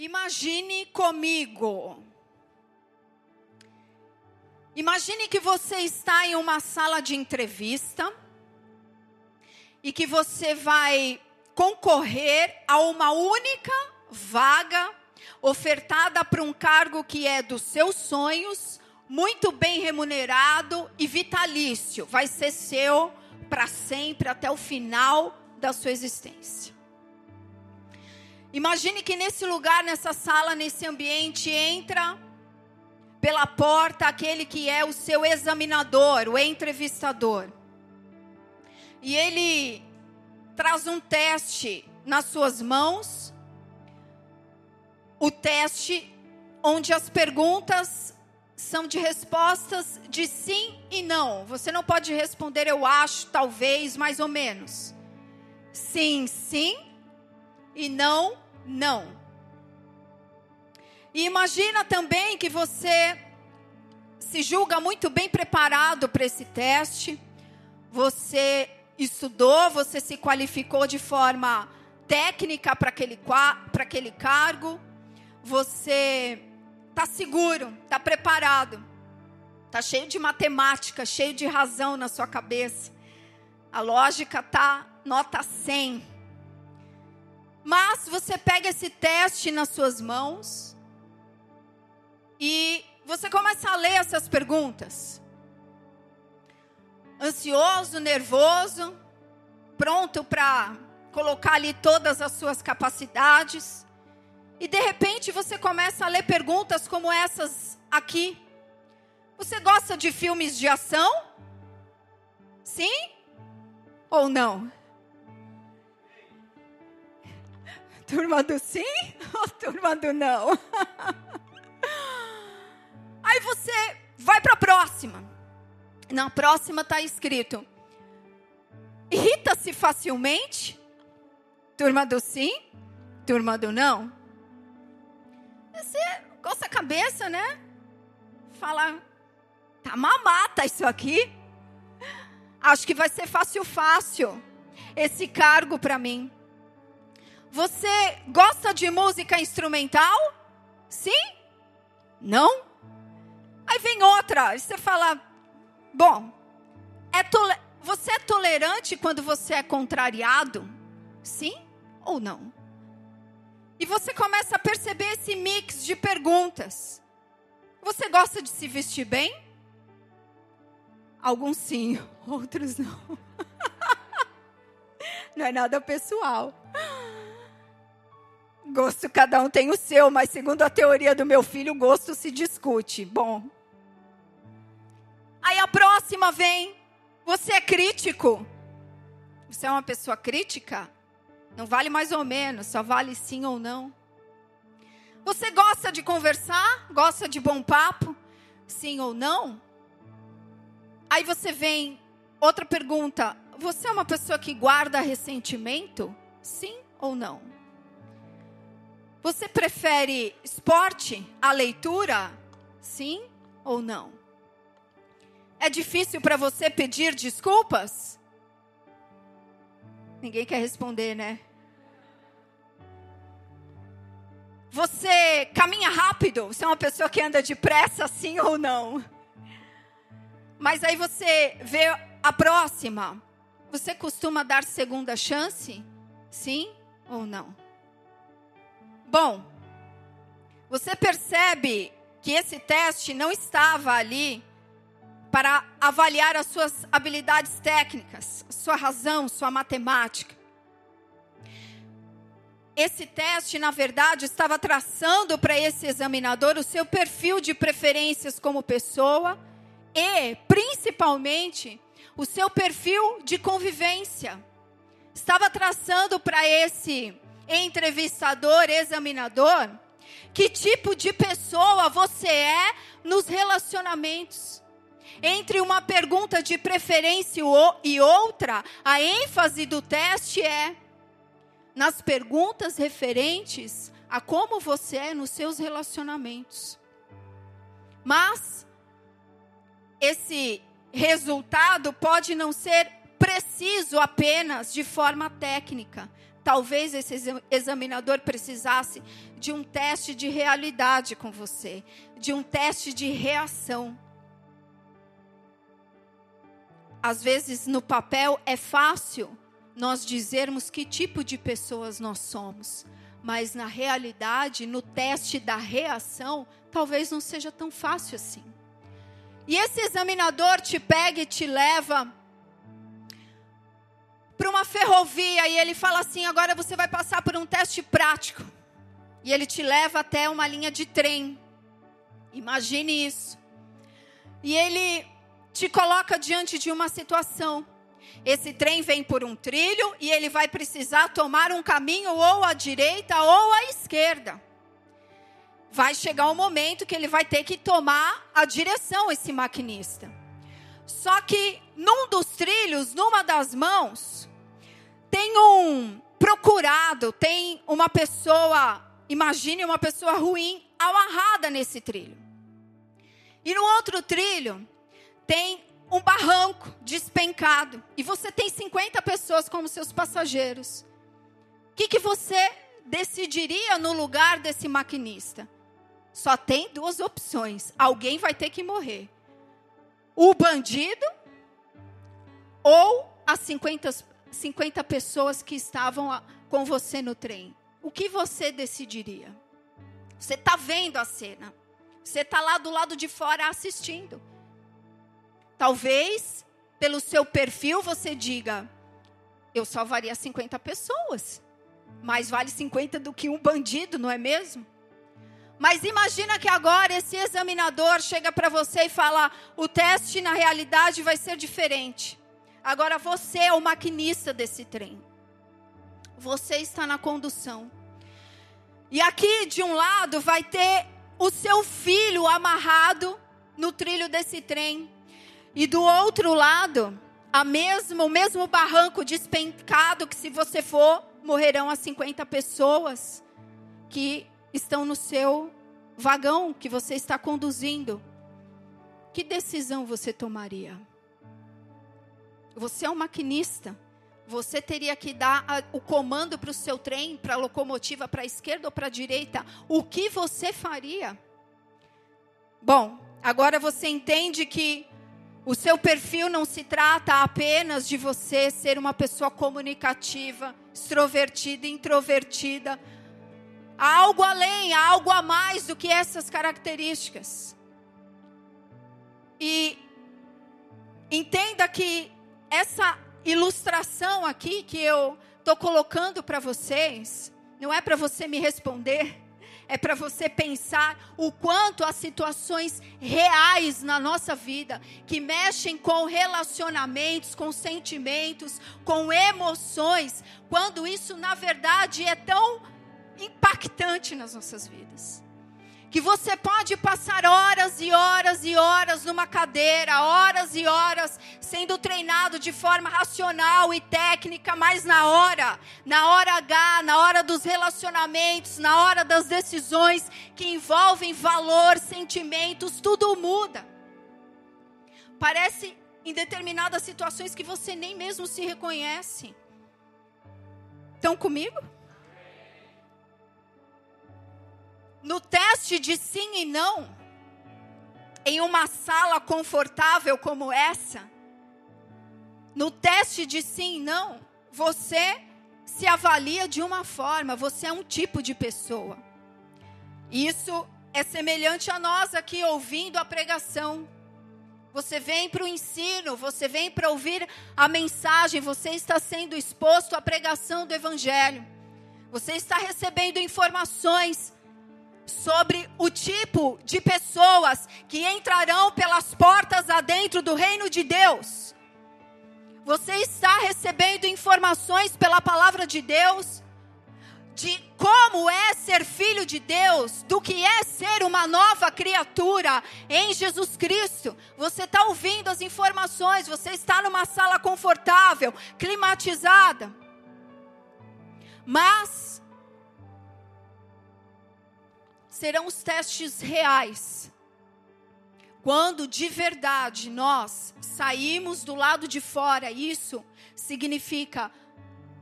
Imagine comigo. Imagine que você está em uma sala de entrevista e que você vai concorrer a uma única vaga ofertada para um cargo que é dos seus sonhos, muito bem remunerado e vitalício. Vai ser seu para sempre até o final da sua existência. Imagine que nesse lugar, nessa sala, nesse ambiente, entra pela porta aquele que é o seu examinador, o entrevistador. E ele traz um teste nas suas mãos, o teste onde as perguntas são de respostas de sim e não. Você não pode responder eu acho, talvez, mais ou menos. Sim, sim e não, não. E imagina também que você se julga muito bem preparado para esse teste. Você estudou, você se qualificou de forma técnica para aquele, para aquele cargo. Você está seguro, está preparado. Está cheio de matemática, cheio de razão na sua cabeça. A lógica está nota 100. Mas você pega esse teste nas suas mãos e você começa a ler essas perguntas. Ansioso, nervoso, pronto para colocar ali todas as suas capacidades. E de repente você começa a ler perguntas como essas aqui. Você gosta de filmes de ação? Sim ou não? Turma do sim ou turma do não? Aí você vai para a próxima. Na próxima está escrito: irrita-se facilmente? Turma do sim, turma do não. Você coça a cabeça, né? Fala, tá mamata isso aqui. Acho que vai ser fácil, fácil esse cargo para mim. Você gosta de música instrumental? Sim? Não? Aí vem outra, e você fala: Bom, é você é tolerante quando você é contrariado? Sim ou não? E você começa a perceber esse mix de perguntas. Você gosta de se vestir bem? Alguns sim, outros não. não é nada pessoal. Gosto, cada um tem o seu, mas segundo a teoria do meu filho, gosto se discute. Bom, Aí a próxima vem, você é crítico. Você é uma pessoa crítica? Não vale mais ou menos, só vale sim ou não. Você gosta de conversar? Gosta de bom papo? Sim ou não? Aí você vem, outra pergunta: você é uma pessoa que guarda ressentimento? Sim ou não? Você prefere esporte à leitura? Sim ou não? É difícil para você pedir desculpas? Ninguém quer responder, né? Você caminha rápido? Você é uma pessoa que anda depressa, sim ou não? Mas aí você vê a próxima. Você costuma dar segunda chance? Sim ou não? Bom, você percebe que esse teste não estava ali para avaliar as suas habilidades técnicas, sua razão, sua matemática. Esse teste, na verdade, estava traçando para esse examinador o seu perfil de preferências como pessoa e, principalmente, o seu perfil de convivência. Estava traçando para esse entrevistador, examinador, que tipo de pessoa você é nos relacionamentos entre uma pergunta de preferência e outra, a ênfase do teste é nas perguntas referentes a como você é nos seus relacionamentos. Mas esse resultado pode não ser preciso apenas de forma técnica, talvez esse examinador precisasse de um teste de realidade com você, de um teste de reação. Às vezes, no papel, é fácil nós dizermos que tipo de pessoas nós somos, mas na realidade, no teste da reação, talvez não seja tão fácil assim. E esse examinador te pega e te leva para uma ferrovia e ele fala assim: agora você vai passar por um teste prático. E ele te leva até uma linha de trem. Imagine isso. E ele te coloca diante de uma situação. Esse trem vem por um trilho e ele vai precisar tomar um caminho ou à direita ou à esquerda. Vai chegar um momento que ele vai ter que tomar a direção, esse maquinista. Só que num dos trilhos, numa das mãos, tem um procurado, tem uma pessoa, imagine uma pessoa ruim amarrada nesse trilho. E no outro trilho, tem um barranco despencado e você tem 50 pessoas como seus passageiros. O que, que você decidiria no lugar desse maquinista? Só tem duas opções: alguém vai ter que morrer. O bandido ou as 50, 50 pessoas que estavam com você no trem. O que você decidiria? Você está vendo a cena. Você está lá do lado de fora assistindo. Talvez, pelo seu perfil, você diga: eu salvaria 50 pessoas. Mais vale 50 do que um bandido, não é mesmo? Mas imagina que agora esse examinador chega para você e fala: o teste na realidade vai ser diferente. Agora você é o maquinista desse trem. Você está na condução. E aqui de um lado vai ter o seu filho amarrado no trilho desse trem. E do outro lado, a mesmo, o mesmo barranco despencado que se você for, morrerão as 50 pessoas que estão no seu vagão que você está conduzindo. Que decisão você tomaria? Você é um maquinista. Você teria que dar a, o comando para o seu trem, para a locomotiva, para a esquerda ou para a direita. O que você faria? Bom, agora você entende que o seu perfil não se trata apenas de você ser uma pessoa comunicativa, extrovertida, introvertida. Há algo além, há algo a mais do que essas características. E entenda que essa ilustração aqui que eu estou colocando para vocês, não é para você me responder, é para você pensar o quanto as situações reais na nossa vida, que mexem com relacionamentos, com sentimentos, com emoções, quando isso na verdade é tão impactante nas nossas vidas que você pode passar horas e horas e horas numa cadeira, horas e horas sendo treinado de forma racional e técnica, mas na hora, na hora H, na hora dos relacionamentos, na hora das decisões que envolvem valor, sentimentos, tudo muda. Parece em determinadas situações que você nem mesmo se reconhece. Estão comigo? No teste de sim e não, em uma sala confortável como essa, no teste de sim e não, você se avalia de uma forma, você é um tipo de pessoa. Isso é semelhante a nós aqui ouvindo a pregação. Você vem para o ensino, você vem para ouvir a mensagem, você está sendo exposto à pregação do Evangelho. Você está recebendo informações sobre o tipo de pessoas que entrarão pelas portas adentro do reino de Deus. Você está recebendo informações pela palavra de Deus de como é ser filho de Deus, do que é ser uma nova criatura em Jesus Cristo. Você está ouvindo as informações, você está numa sala confortável, climatizada. Mas serão os testes reais. Quando de verdade nós saímos do lado de fora, isso significa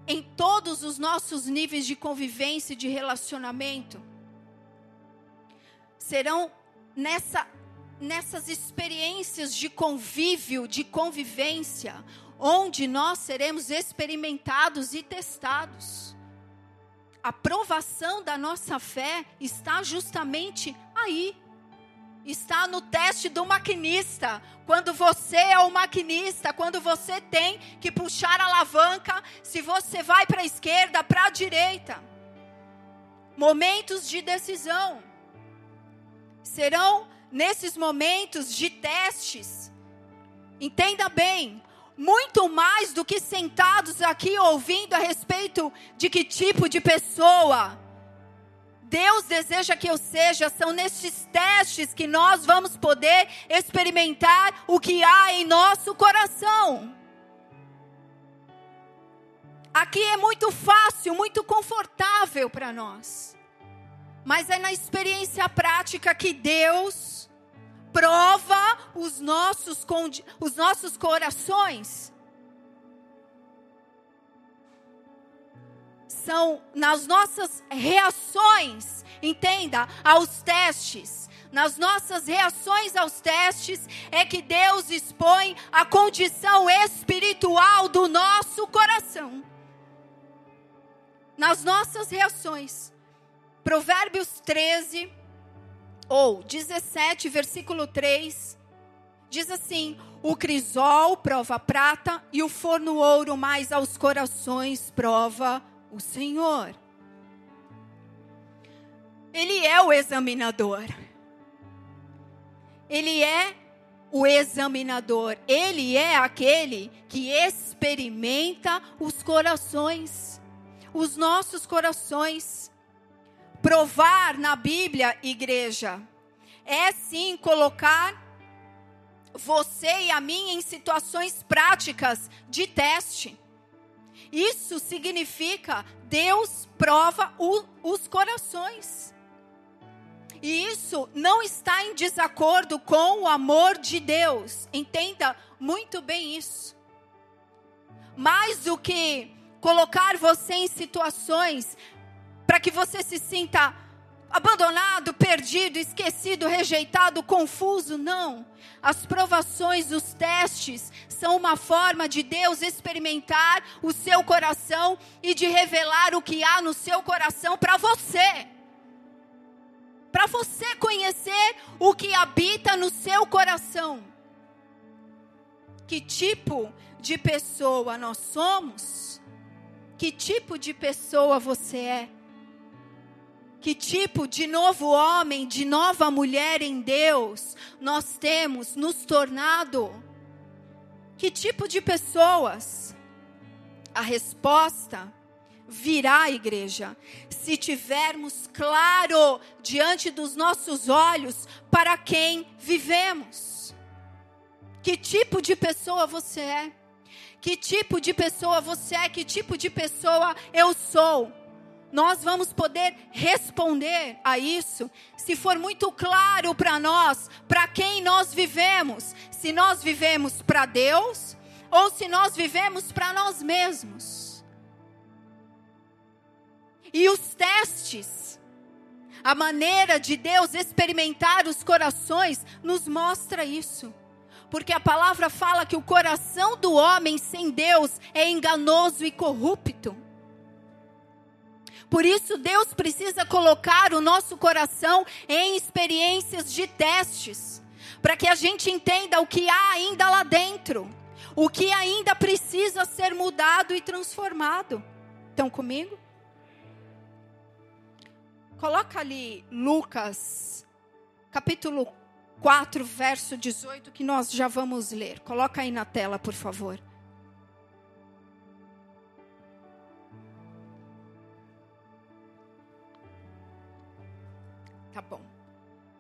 em todos os nossos níveis de convivência e de relacionamento. Serão nessa, nessas experiências de convívio, de convivência, onde nós seremos experimentados e testados. A provação da nossa fé está justamente aí. Está no teste do maquinista. Quando você é o maquinista, quando você tem que puxar a alavanca, se você vai para a esquerda, para a direita. Momentos de decisão. Serão nesses momentos de testes. Entenda bem, muito mais do que sentados aqui ouvindo a respeito de que tipo de pessoa Deus deseja que eu seja, são nestes testes que nós vamos poder experimentar o que há em nosso coração. Aqui é muito fácil, muito confortável para nós. Mas é na experiência prática que Deus prova os nossos, os nossos corações. São nas nossas reações, entenda, aos testes. Nas nossas reações aos testes é que Deus expõe a condição espiritual do nosso coração. Nas nossas reações. Provérbios 13, ou 17, versículo 3, diz assim: O crisol prova prata e o forno ouro, mas aos corações prova o Senhor. Ele é o examinador. Ele é o examinador. Ele é aquele que experimenta os corações, os nossos corações. Provar na Bíblia, igreja, é sim colocar você e a mim em situações práticas de teste. Isso significa Deus prova o, os corações. E isso não está em desacordo com o amor de Deus. Entenda muito bem isso. Mais do que colocar você em situações para que você se sinta abandonado, perdido, esquecido, rejeitado, confuso. Não. As provações, os testes são uma forma de Deus experimentar o seu coração e de revelar o que há no seu coração para você. Para você conhecer o que habita no seu coração. Que tipo de pessoa nós somos? Que tipo de pessoa você é? Que tipo de novo homem, de nova mulher em Deus nós temos nos tornado? Que tipo de pessoas? A resposta virá, igreja, se tivermos claro diante dos nossos olhos para quem vivemos. Que tipo de pessoa você é? Que tipo de pessoa você é? Que tipo de pessoa eu sou? Nós vamos poder responder a isso se for muito claro para nós, para quem nós vivemos, se nós vivemos para Deus ou se nós vivemos para nós mesmos. E os testes, a maneira de Deus experimentar os corações, nos mostra isso. Porque a palavra fala que o coração do homem sem Deus é enganoso e corrupto. Por isso, Deus precisa colocar o nosso coração em experiências de testes, para que a gente entenda o que há ainda lá dentro, o que ainda precisa ser mudado e transformado. Estão comigo? Coloca ali Lucas, capítulo 4, verso 18, que nós já vamos ler. Coloca aí na tela, por favor.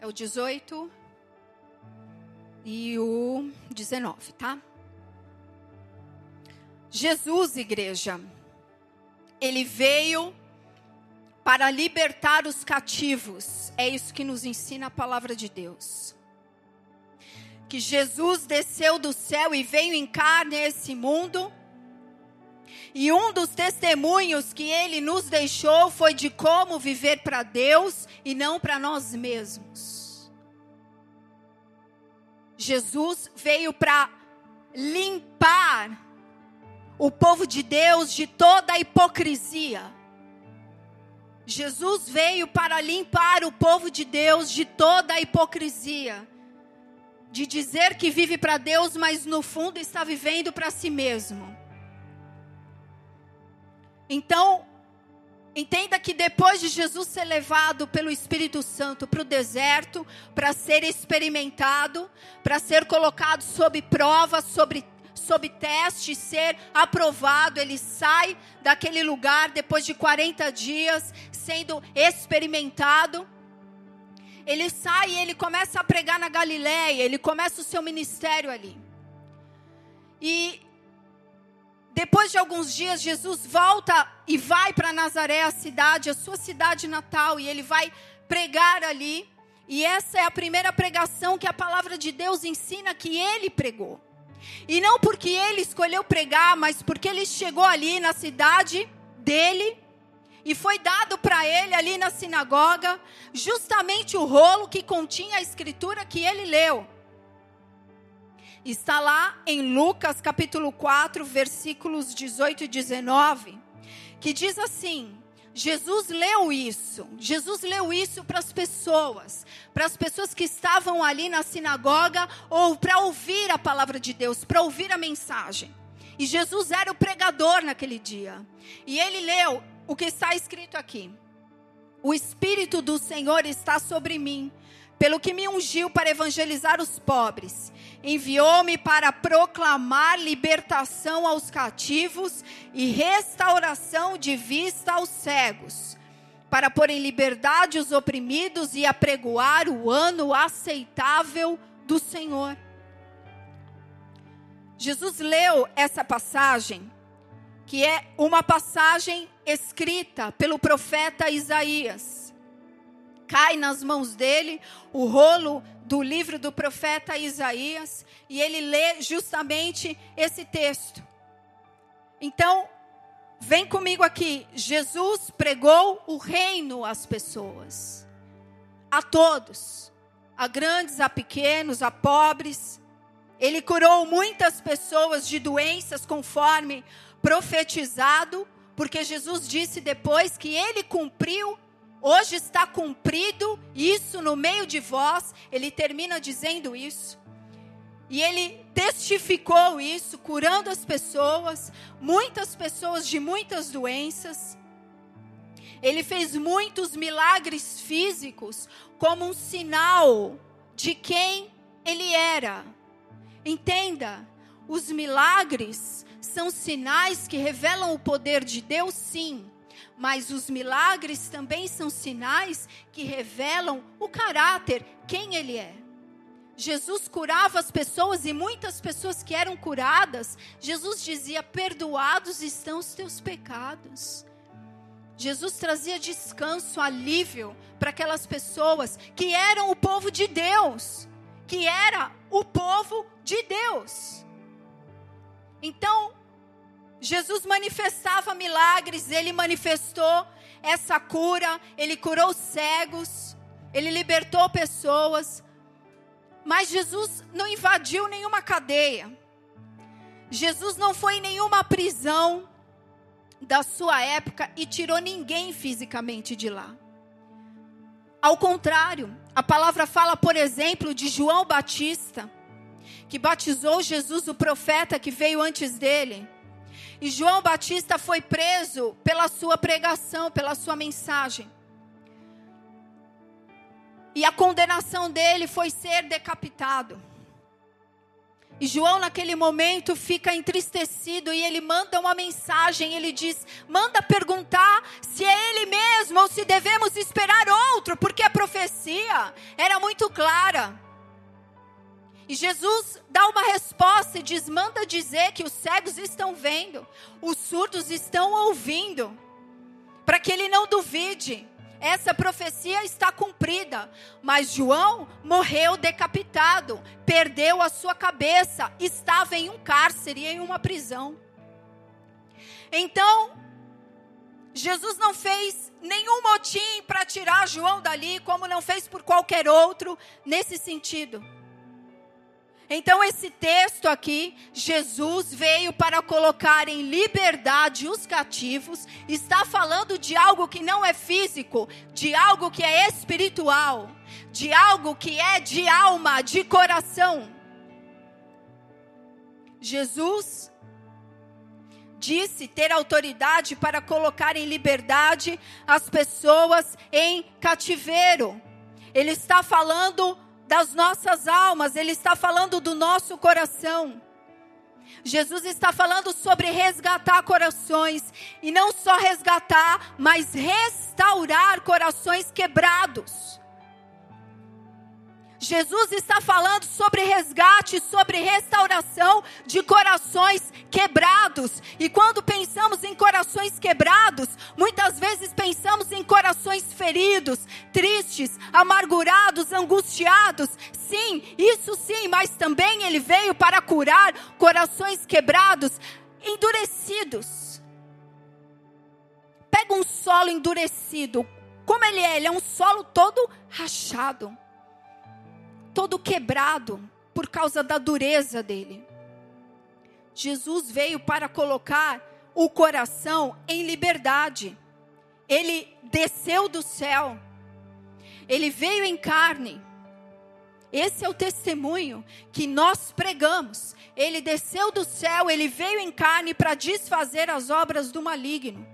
O 18 e o 19, tá? Jesus, igreja, ele veio para libertar os cativos. É isso que nos ensina a palavra de Deus. Que Jesus desceu do céu e veio em carne a esse mundo E um dos testemunhos que ele nos deixou foi de como viver para Deus e não para nós mesmos. Jesus veio para limpar o povo de Deus de toda a hipocrisia. Jesus veio para limpar o povo de Deus de toda a hipocrisia. De dizer que vive para Deus, mas no fundo está vivendo para si mesmo. Então, entenda que depois de Jesus ser levado pelo Espírito Santo para o deserto, para ser experimentado, para ser colocado sob prova, sobre sob teste, ser aprovado, ele sai daquele lugar depois de 40 dias, sendo experimentado. Ele sai e ele começa a pregar na Galiléia, ele começa o seu ministério ali. E depois de alguns dias, Jesus volta e vai para Nazaré, a cidade, a sua cidade natal, e ele vai pregar ali. E essa é a primeira pregação que a palavra de Deus ensina que ele pregou. E não porque ele escolheu pregar, mas porque ele chegou ali na cidade dele e foi dado para ele ali na sinagoga justamente o rolo que continha a escritura que ele leu. Está lá em Lucas capítulo 4, versículos 18 e 19, que diz assim: Jesus leu isso. Jesus leu isso para as pessoas, para as pessoas que estavam ali na sinagoga ou para ouvir a palavra de Deus, para ouvir a mensagem. E Jesus era o pregador naquele dia. E ele leu o que está escrito aqui: O Espírito do Senhor está sobre mim, pelo que me ungiu para evangelizar os pobres enviou-me para proclamar libertação aos cativos e restauração de vista aos cegos, para pôr em liberdade os oprimidos e apregoar o ano aceitável do Senhor. Jesus leu essa passagem, que é uma passagem escrita pelo profeta Isaías. Cai nas mãos dele o rolo do livro do profeta Isaías e ele lê justamente esse texto. Então, vem comigo aqui. Jesus pregou o reino às pessoas, a todos, a grandes, a pequenos, a pobres. Ele curou muitas pessoas de doenças conforme profetizado, porque Jesus disse depois que ele cumpriu Hoje está cumprido isso no meio de vós. Ele termina dizendo isso. E ele testificou isso, curando as pessoas, muitas pessoas de muitas doenças. Ele fez muitos milagres físicos como um sinal de quem ele era. Entenda, os milagres são sinais que revelam o poder de Deus, sim mas os milagres também são sinais que revelam o caráter, quem ele é. Jesus curava as pessoas e muitas pessoas que eram curadas, Jesus dizia: Perdoados estão os teus pecados. Jesus trazia descanso, alívio para aquelas pessoas que eram o povo de Deus, que era o povo de Deus. Então, Jesus manifestava milagres, ele manifestou essa cura, ele curou cegos, ele libertou pessoas. Mas Jesus não invadiu nenhuma cadeia. Jesus não foi em nenhuma prisão da sua época e tirou ninguém fisicamente de lá. Ao contrário, a palavra fala, por exemplo, de João Batista, que batizou Jesus, o profeta que veio antes dele. E João Batista foi preso pela sua pregação, pela sua mensagem. E a condenação dele foi ser decapitado. E João, naquele momento, fica entristecido e ele manda uma mensagem. Ele diz: manda perguntar se é ele mesmo ou se devemos esperar outro, porque a profecia era muito clara. E Jesus dá uma resposta e diz: manda dizer que os cegos estão vendo, os surdos estão ouvindo, para que ele não duvide. Essa profecia está cumprida, mas João morreu decapitado, perdeu a sua cabeça, estava em um cárcere, em uma prisão. Então, Jesus não fez nenhum motim para tirar João dali, como não fez por qualquer outro nesse sentido. Então, esse texto aqui, Jesus veio para colocar em liberdade os cativos, está falando de algo que não é físico, de algo que é espiritual, de algo que é de alma, de coração. Jesus disse ter autoridade para colocar em liberdade as pessoas em cativeiro. Ele está falando das nossas almas, ele está falando do nosso coração. Jesus está falando sobre resgatar corações, e não só resgatar, mas restaurar corações quebrados. Jesus está falando sobre resgate, sobre restauração de corações quebrados. E quando pensamos em corações quebrados, muitas vezes pensamos em corações feridos, tristes, amargurados, angustiados. Sim, isso sim, mas também ele veio para curar corações quebrados, endurecidos. Pega um solo endurecido. Como ele é? Ele é um solo todo rachado todo quebrado por causa da dureza dele. Jesus veio para colocar o coração em liberdade. Ele desceu do céu. Ele veio em carne. Esse é o testemunho que nós pregamos. Ele desceu do céu, ele veio em carne para desfazer as obras do maligno.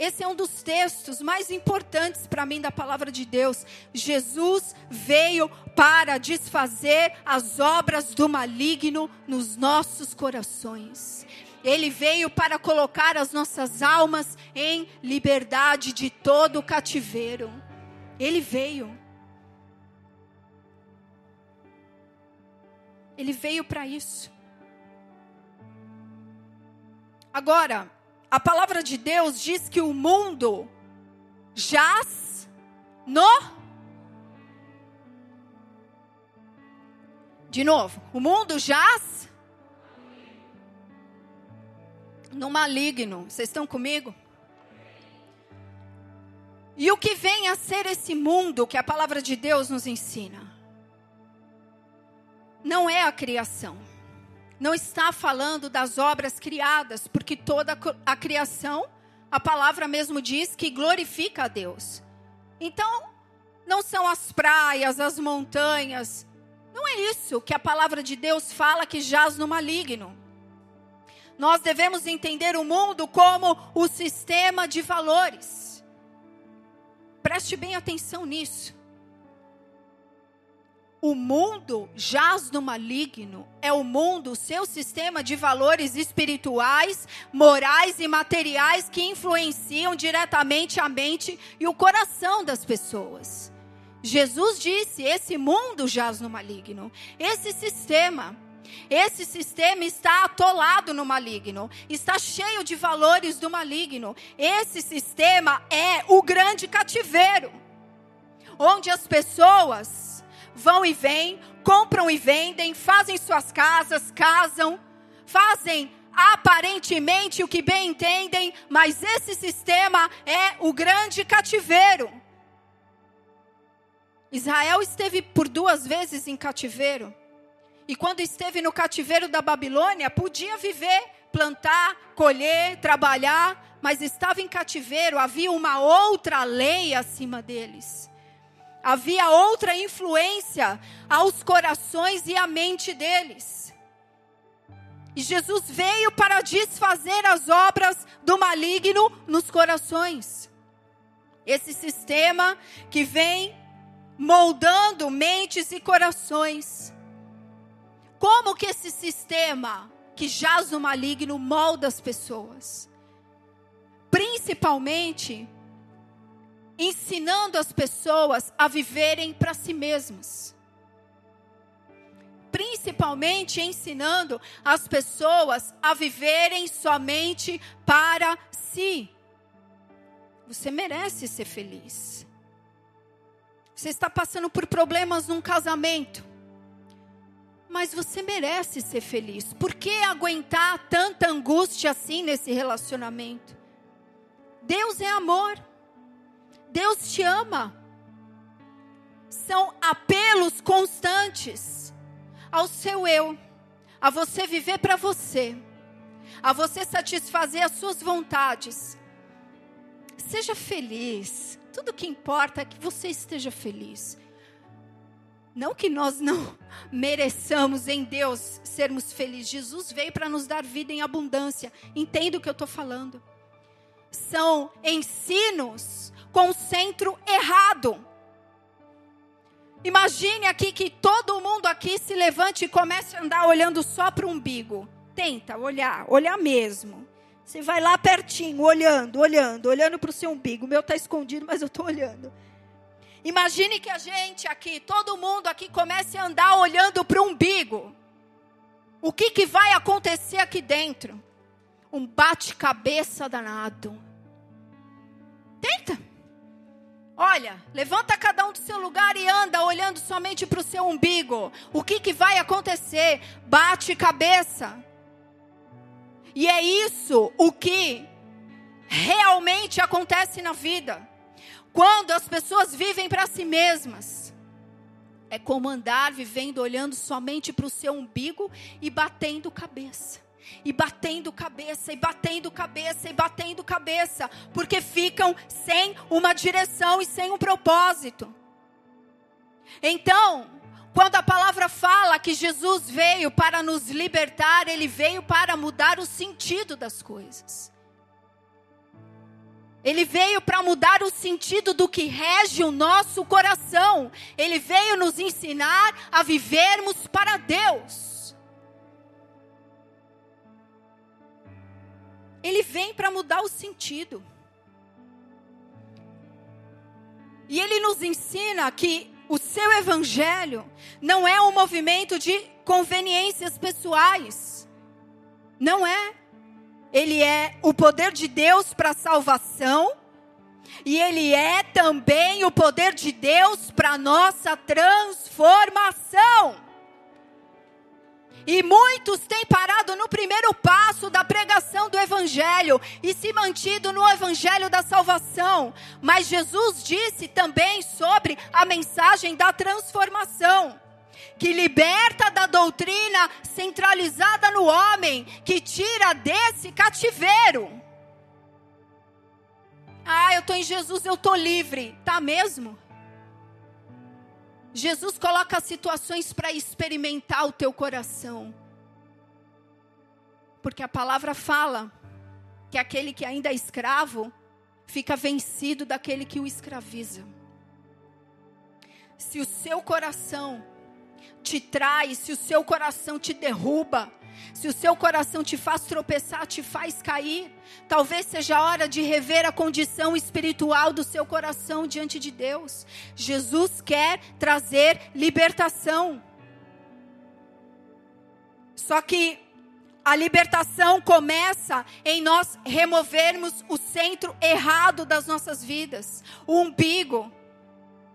Esse é um dos textos mais importantes para mim da palavra de Deus. Jesus veio para desfazer as obras do maligno nos nossos corações. Ele veio para colocar as nossas almas em liberdade de todo o cativeiro. Ele veio. Ele veio para isso. Agora, a palavra de Deus diz que o mundo jaz no. De novo, o mundo jaz no maligno. Vocês estão comigo? E o que vem a ser esse mundo que a palavra de Deus nos ensina? Não é a criação não está falando das obras criadas, porque toda a criação, a palavra mesmo diz que glorifica a Deus. Então, não são as praias, as montanhas, não é isso que a palavra de Deus fala que jaz no maligno. Nós devemos entender o mundo como o sistema de valores. Preste bem atenção nisso. O mundo jaz no maligno. É o mundo, seu sistema de valores espirituais, morais e materiais que influenciam diretamente a mente e o coração das pessoas. Jesus disse: esse mundo jaz no maligno. Esse sistema. Esse sistema está atolado no maligno, está cheio de valores do maligno. Esse sistema é o grande cativeiro, onde as pessoas vão e vêm, compram e vendem, fazem suas casas, casam, fazem aparentemente o que bem entendem, mas esse sistema é o grande cativeiro. Israel esteve por duas vezes em cativeiro. E quando esteve no cativeiro da Babilônia, podia viver, plantar, colher, trabalhar, mas estava em cativeiro, havia uma outra lei acima deles. Havia outra influência aos corações e à mente deles. E Jesus veio para desfazer as obras do maligno nos corações. Esse sistema que vem moldando mentes e corações. Como que esse sistema que jaz no maligno molda as pessoas? Principalmente ensinando as pessoas a viverem para si mesmas. Principalmente ensinando as pessoas a viverem somente para si. Você merece ser feliz. Você está passando por problemas num casamento. mas você merece ser feliz. Por que aguentar tanta angústia assim nesse relacionamento? Deus é amor. Deus te ama. São apelos constantes ao seu eu, a você viver para você, a você satisfazer as suas vontades. Seja feliz. Tudo que importa é que você esteja feliz. Não que nós não mereçamos em Deus sermos felizes. Jesus veio para nos dar vida em abundância. Entenda o que eu estou falando. São ensinos com o centro errado. Imagine aqui que todo mundo aqui se levante e comece a andar olhando só para o umbigo. Tenta olhar, olhar mesmo. Você vai lá pertinho, olhando, olhando, olhando para o seu umbigo. O meu está escondido, mas eu estou olhando. Imagine que a gente aqui, todo mundo aqui, comece a andar olhando para o umbigo. O que, que vai acontecer aqui dentro? Um bate-cabeça danado. Tenta. Olha, levanta cada um do seu lugar e anda olhando somente para o seu umbigo. O que, que vai acontecer? Bate-cabeça. E é isso o que realmente acontece na vida. Quando as pessoas vivem para si mesmas, é como andar vivendo olhando somente para o seu umbigo e batendo cabeça. E batendo cabeça, e batendo cabeça, e batendo cabeça, porque ficam sem uma direção e sem um propósito. Então, quando a palavra fala que Jesus veio para nos libertar, ele veio para mudar o sentido das coisas. Ele veio para mudar o sentido do que rege o nosso coração. Ele veio nos ensinar a vivermos para Deus. Ele vem para mudar o sentido. E ele nos ensina que o seu evangelho não é um movimento de conveniências pessoais. Não é ele é o poder de Deus para a salvação, e ele é também o poder de Deus para nossa transformação. E muitos têm parado no primeiro passo da pregação do Evangelho e se mantido no Evangelho da salvação. Mas Jesus disse também sobre a mensagem da transformação que liberta da doutrina centralizada no homem, que tira desse cativeiro. Ah, eu estou em Jesus, eu estou livre. Tá mesmo? Jesus coloca situações para experimentar o teu coração. Porque a palavra fala que aquele que ainda é escravo fica vencido daquele que o escraviza. Se o seu coração te trai, se o seu coração te derruba, se o seu coração te faz tropeçar, te faz cair, talvez seja a hora de rever a condição espiritual do seu coração diante de Deus. Jesus quer trazer libertação. Só que a libertação começa em nós removermos o centro errado das nossas vidas, o umbigo.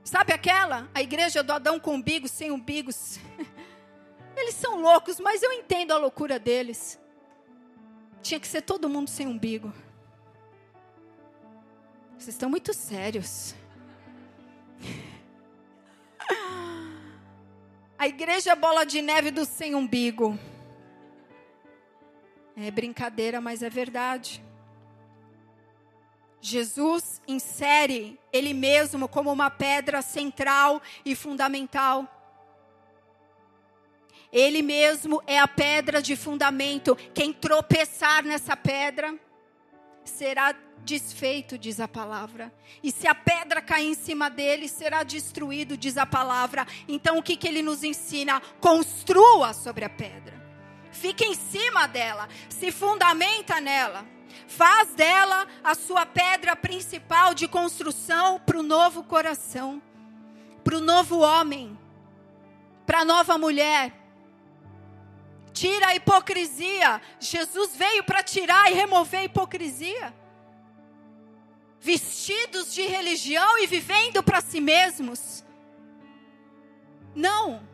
Sabe aquela? A igreja do Adão com umbigo, sem umbigos. Eles são loucos, mas eu entendo a loucura deles. Tinha que ser todo mundo sem umbigo. Vocês estão muito sérios. A igreja é bola de neve do sem umbigo. É brincadeira, mas é verdade. Jesus insere Ele mesmo como uma pedra central e fundamental. Ele mesmo é a pedra de fundamento. Quem tropeçar nessa pedra será desfeito, diz a palavra. E se a pedra cair em cima dele, será destruído, diz a palavra. Então o que, que ele nos ensina? Construa sobre a pedra. Fique em cima dela, se fundamenta nela. Faz dela a sua pedra principal de construção para o novo coração, para o novo homem, para a nova mulher. Tira a hipocrisia. Jesus veio para tirar e remover a hipocrisia. Vestidos de religião e vivendo para si mesmos. Não.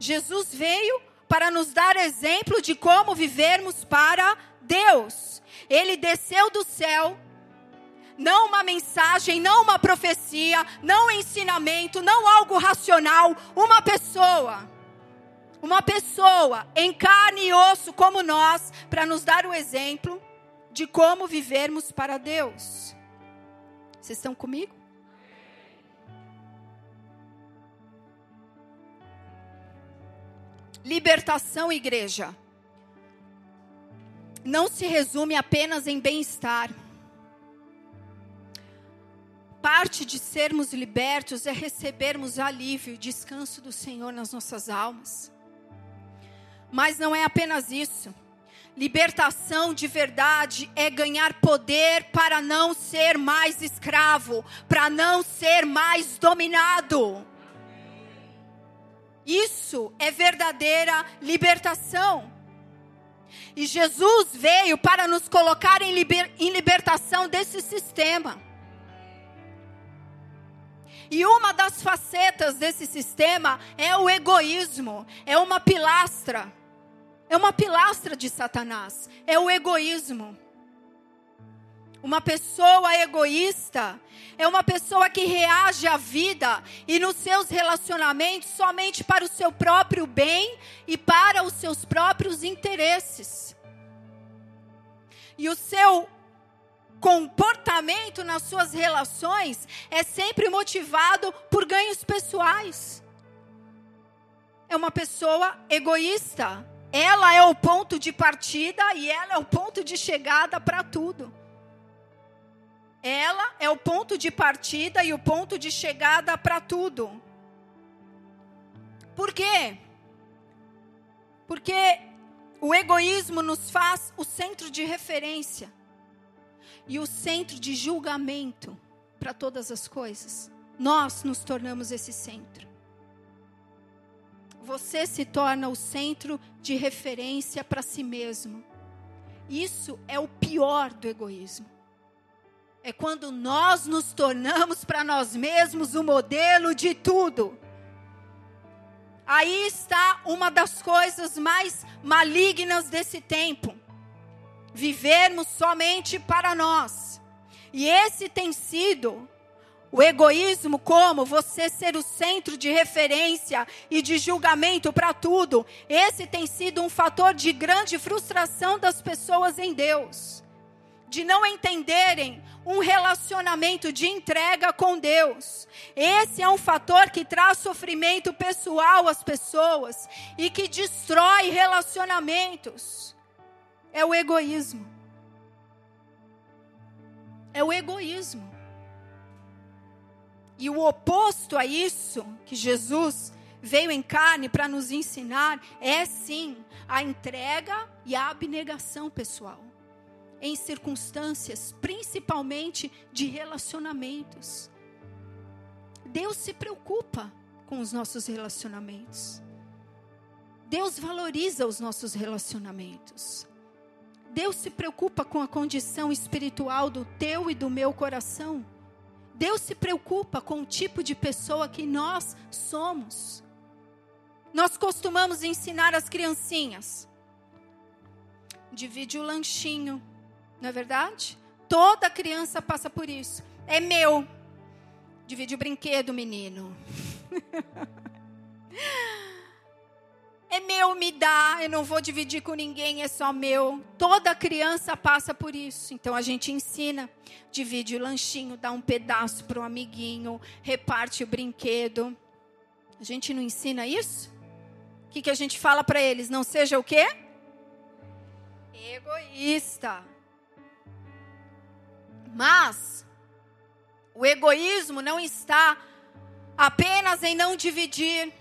Jesus veio para nos dar exemplo de como vivermos para Deus. Ele desceu do céu, não uma mensagem, não uma profecia, não um ensinamento, não algo racional, uma pessoa. Uma pessoa em carne e osso como nós, para nos dar o exemplo de como vivermos para Deus. Vocês estão comigo? Libertação, igreja, não se resume apenas em bem-estar. Parte de sermos libertos é recebermos alívio e descanso do Senhor nas nossas almas. Mas não é apenas isso. Libertação de verdade é ganhar poder para não ser mais escravo, para não ser mais dominado. Isso é verdadeira libertação. E Jesus veio para nos colocar em, liber, em libertação desse sistema. E uma das facetas desse sistema é o egoísmo, é uma pilastra. É uma pilastra de Satanás, é o egoísmo. Uma pessoa egoísta é uma pessoa que reage à vida e nos seus relacionamentos somente para o seu próprio bem e para os seus próprios interesses. E o seu comportamento nas suas relações é sempre motivado por ganhos pessoais. É uma pessoa egoísta. Ela é o ponto de partida e ela é o ponto de chegada para tudo. Ela é o ponto de partida e o ponto de chegada para tudo. Por quê? Porque o egoísmo nos faz o centro de referência e o centro de julgamento para todas as coisas. Nós nos tornamos esse centro. Você se torna o centro de referência para si mesmo. Isso é o pior do egoísmo é quando nós nos tornamos para nós mesmos o modelo de tudo. Aí está uma das coisas mais malignas desse tempo. Vivermos somente para nós. E esse tem sido o egoísmo, como você ser o centro de referência e de julgamento para tudo. Esse tem sido um fator de grande frustração das pessoas em Deus de não entenderem um relacionamento de entrega com Deus. Esse é um fator que traz sofrimento pessoal às pessoas e que destrói relacionamentos. É o egoísmo. É o egoísmo. E o oposto a isso que Jesus veio em carne para nos ensinar é sim a entrega e a abnegação pessoal em circunstâncias, principalmente de relacionamentos. Deus se preocupa com os nossos relacionamentos. Deus valoriza os nossos relacionamentos. Deus se preocupa com a condição espiritual do teu e do meu coração. Deus se preocupa com o tipo de pessoa que nós somos. Nós costumamos ensinar as criancinhas. Divide o lanchinho não é verdade? Toda criança passa por isso. É meu. Divide o brinquedo, menino. é meu, me dá. Eu não vou dividir com ninguém, é só meu. Toda criança passa por isso. Então a gente ensina. Divide o lanchinho, dá um pedaço para o amiguinho, reparte o brinquedo. A gente não ensina isso? O que, que a gente fala para eles? Não seja o quê? Egoísta. Mas o egoísmo não está apenas em não dividir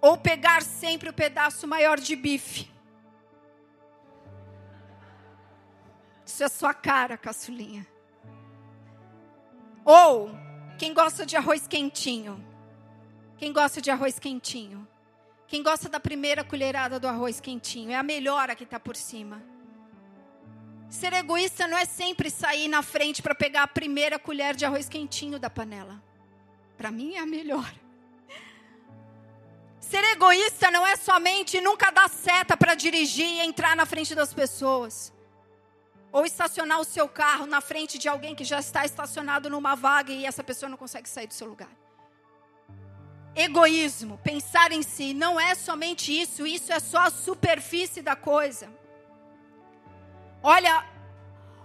ou pegar sempre o pedaço maior de bife. Isso é sua cara, caçulinha. Ou quem gosta de arroz quentinho? Quem gosta de arroz quentinho? Quem gosta da primeira colherada do arroz quentinho? É a melhor a que está por cima. Ser egoísta não é sempre sair na frente para pegar a primeira colher de arroz quentinho da panela. Para mim é a melhor. Ser egoísta não é somente nunca dar seta para dirigir e entrar na frente das pessoas. Ou estacionar o seu carro na frente de alguém que já está estacionado numa vaga e essa pessoa não consegue sair do seu lugar. Egoísmo, pensar em si, não é somente isso, isso é só a superfície da coisa. Olha,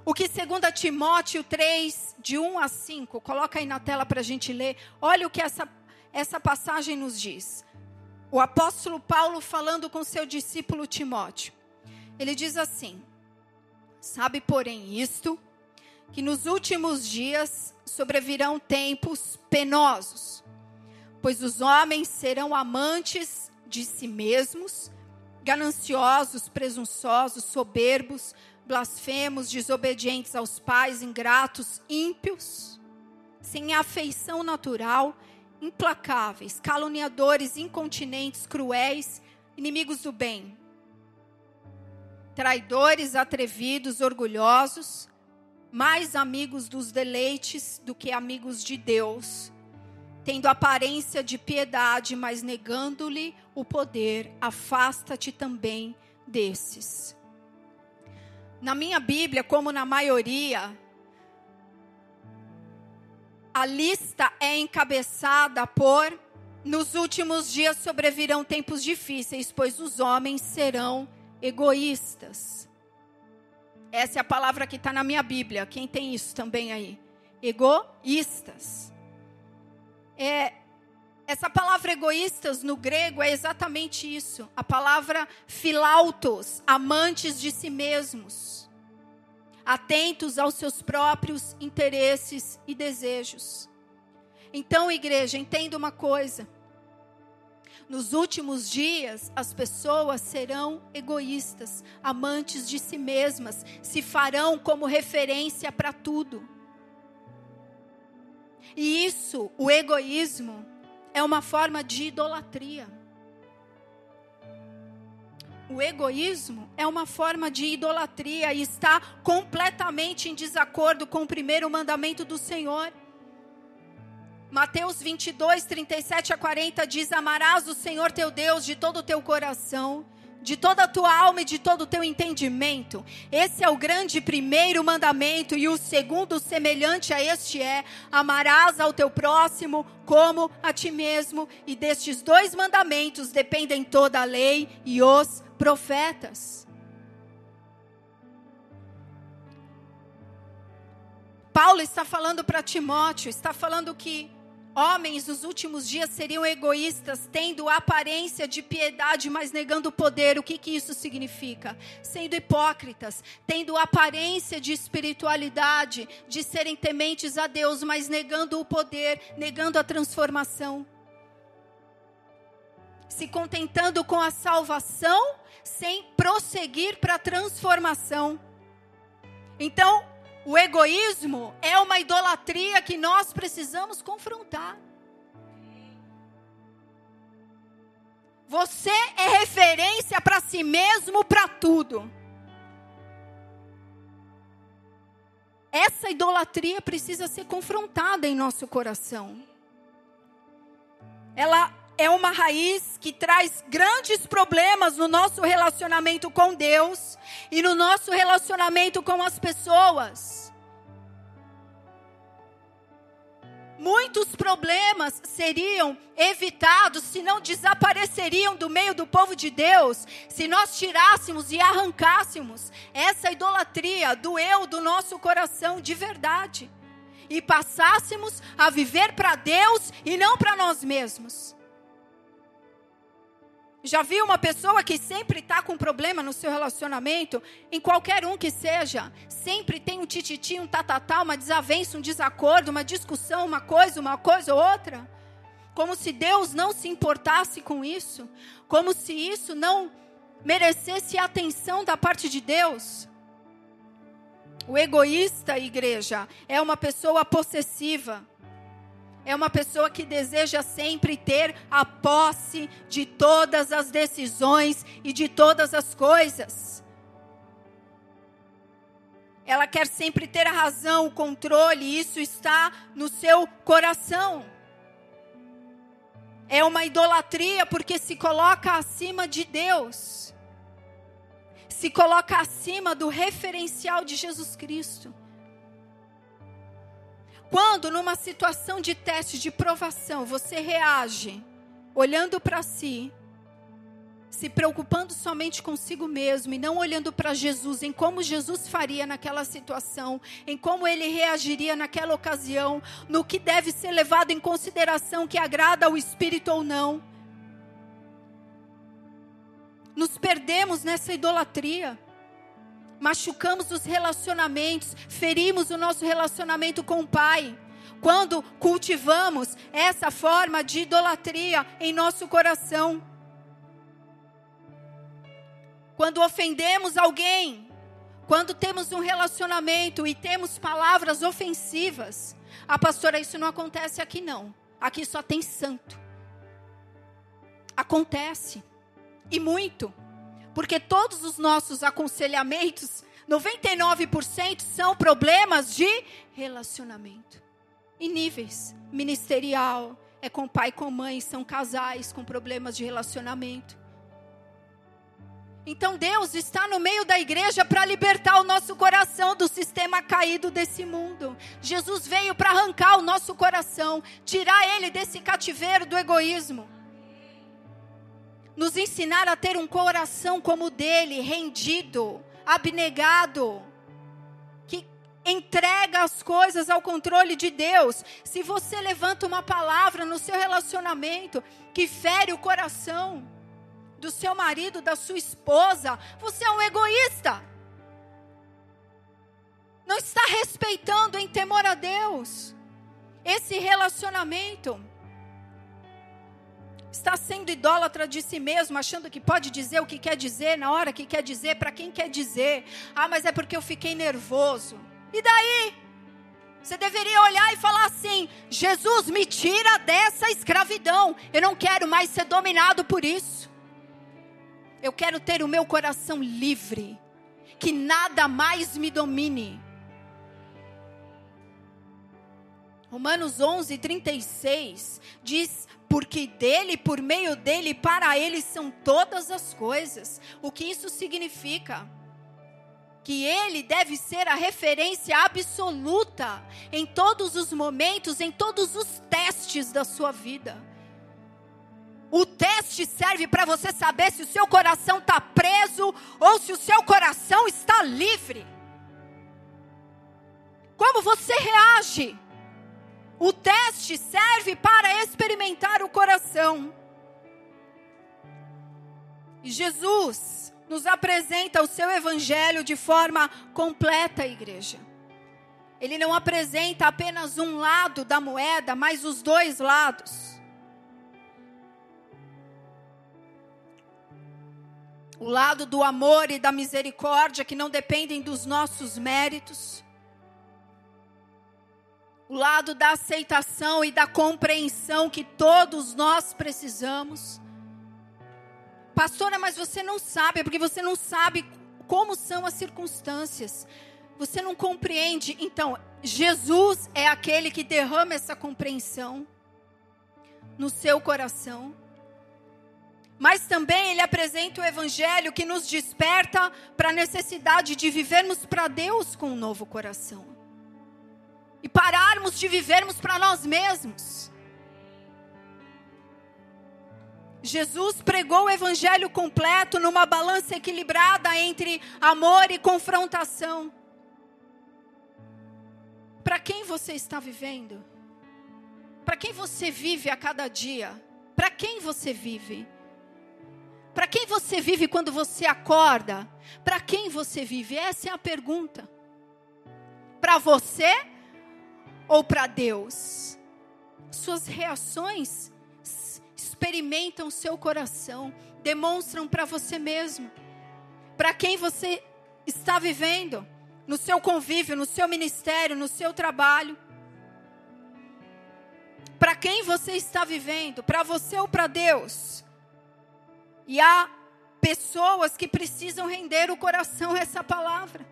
o que 2 Timóteo 3, de 1 a 5, coloca aí na tela para a gente ler. Olha o que essa, essa passagem nos diz. O apóstolo Paulo falando com seu discípulo Timóteo. Ele diz assim: Sabe, porém, isto, que nos últimos dias sobrevirão tempos penosos, pois os homens serão amantes de si mesmos, gananciosos, presunçosos, soberbos, blasfemos, desobedientes aos pais, ingratos, ímpios, sem afeição natural, implacáveis, caluniadores, incontinentes, cruéis, inimigos do bem, traidores, atrevidos, orgulhosos, mais amigos dos deleites do que amigos de Deus, tendo aparência de piedade, mas negando-lhe o poder, afasta-te também desses. Na minha Bíblia, como na maioria, a lista é encabeçada por nos últimos dias sobrevirão tempos difíceis, pois os homens serão egoístas. Essa é a palavra que está na minha Bíblia. Quem tem isso também aí? Egoístas. É, essa palavra egoístas no grego é exatamente isso. A palavra filautos, amantes de si mesmos. Atentos aos seus próprios interesses e desejos. Então, igreja, entenda uma coisa. Nos últimos dias, as pessoas serão egoístas, amantes de si mesmas, se farão como referência para tudo. E isso, o egoísmo, é uma forma de idolatria. O egoísmo é uma forma de idolatria e está completamente em desacordo com o primeiro mandamento do Senhor. Mateus 22, 37 a 40 diz: Amarás o Senhor teu Deus de todo o teu coração, de toda a tua alma e de todo o teu entendimento. Esse é o grande primeiro mandamento, e o segundo, semelhante a este, é: amarás ao teu próximo como a ti mesmo. E destes dois mandamentos dependem toda a lei e os profetas. Paulo está falando para Timóteo, está falando que Homens nos últimos dias seriam egoístas, tendo aparência de piedade, mas negando o poder. O que, que isso significa? Sendo hipócritas, tendo aparência de espiritualidade, de serem tementes a Deus, mas negando o poder, negando a transformação. Se contentando com a salvação, sem prosseguir para a transformação. Então, o egoísmo é uma idolatria que nós precisamos confrontar. Você é referência para si mesmo para tudo. Essa idolatria precisa ser confrontada em nosso coração. Ela é uma raiz que traz grandes problemas no nosso relacionamento com Deus e no nosso relacionamento com as pessoas. Muitos problemas seriam evitados se não desapareceriam do meio do povo de Deus, se nós tirássemos e arrancássemos essa idolatria do eu do nosso coração de verdade e passássemos a viver para Deus e não para nós mesmos. Já viu uma pessoa que sempre está com problema no seu relacionamento? Em qualquer um que seja. Sempre tem um tititi, um tatatá, uma desavença, um desacordo, uma discussão, uma coisa, uma coisa ou outra? Como se Deus não se importasse com isso. Como se isso não merecesse atenção da parte de Deus. O egoísta, igreja, é uma pessoa possessiva é uma pessoa que deseja sempre ter a posse de todas as decisões e de todas as coisas. Ela quer sempre ter a razão, o controle, isso está no seu coração. é uma idolatria porque se coloca acima de Deus, se coloca acima do referencial de Jesus Cristo. Quando, numa situação de teste, de provação, você reage olhando para si, se preocupando somente consigo mesmo e não olhando para Jesus, em como Jesus faria naquela situação, em como ele reagiria naquela ocasião, no que deve ser levado em consideração que agrada ao Espírito ou não. Nos perdemos nessa idolatria. Machucamos os relacionamentos, ferimos o nosso relacionamento com o Pai. Quando cultivamos essa forma de idolatria em nosso coração quando ofendemos alguém, quando temos um relacionamento e temos palavras ofensivas. Ah, pastora, isso não acontece aqui não. Aqui só tem santo. Acontece. E muito. Porque todos os nossos aconselhamentos, 99% são problemas de relacionamento. Em níveis ministerial, é com pai e com mãe, são casais com problemas de relacionamento. Então Deus está no meio da igreja para libertar o nosso coração do sistema caído desse mundo. Jesus veio para arrancar o nosso coração, tirar ele desse cativeiro do egoísmo. Nos ensinar a ter um coração como o dele, rendido, abnegado, que entrega as coisas ao controle de Deus. Se você levanta uma palavra no seu relacionamento que fere o coração, do seu marido, da sua esposa, você é um egoísta. Não está respeitando em temor a Deus. Esse relacionamento está sendo idólatra de si mesmo, achando que pode dizer o que quer dizer, na hora que quer dizer, para quem quer dizer. Ah, mas é porque eu fiquei nervoso. E daí? Você deveria olhar e falar assim: Jesus, me tira dessa escravidão. Eu não quero mais ser dominado por isso. Eu quero ter o meu coração livre, que nada mais me domine. Romanos 11, 36 diz: Porque dele, por meio dele, para ele são todas as coisas. O que isso significa? Que ele deve ser a referência absoluta em todos os momentos, em todos os testes da sua vida. O teste serve para você saber se o seu coração está preso ou se o seu coração está livre. Como você reage? O teste serve para experimentar o coração. E Jesus nos apresenta o seu evangelho de forma completa, igreja. Ele não apresenta apenas um lado da moeda, mas os dois lados. o lado do amor e da misericórdia que não dependem dos nossos méritos, o lado da aceitação e da compreensão que todos nós precisamos. Pastora, mas você não sabe, porque você não sabe como são as circunstâncias. Você não compreende. Então, Jesus é aquele que derrama essa compreensão no seu coração mas também ele apresenta o evangelho que nos desperta para a necessidade de vivermos para Deus com um novo coração. E pararmos de vivermos para nós mesmos. Jesus pregou o evangelho completo numa balança equilibrada entre amor e confrontação. Para quem você está vivendo? Para quem você vive a cada dia? Para quem você vive? Para quem você vive quando você acorda? Para quem você vive? Essa é a pergunta. Para você ou para Deus? Suas reações experimentam seu coração, demonstram para você mesmo. Para quem você está vivendo? No seu convívio, no seu ministério, no seu trabalho. Para quem você está vivendo? Para você ou para Deus? E há pessoas que precisam render o coração a essa palavra.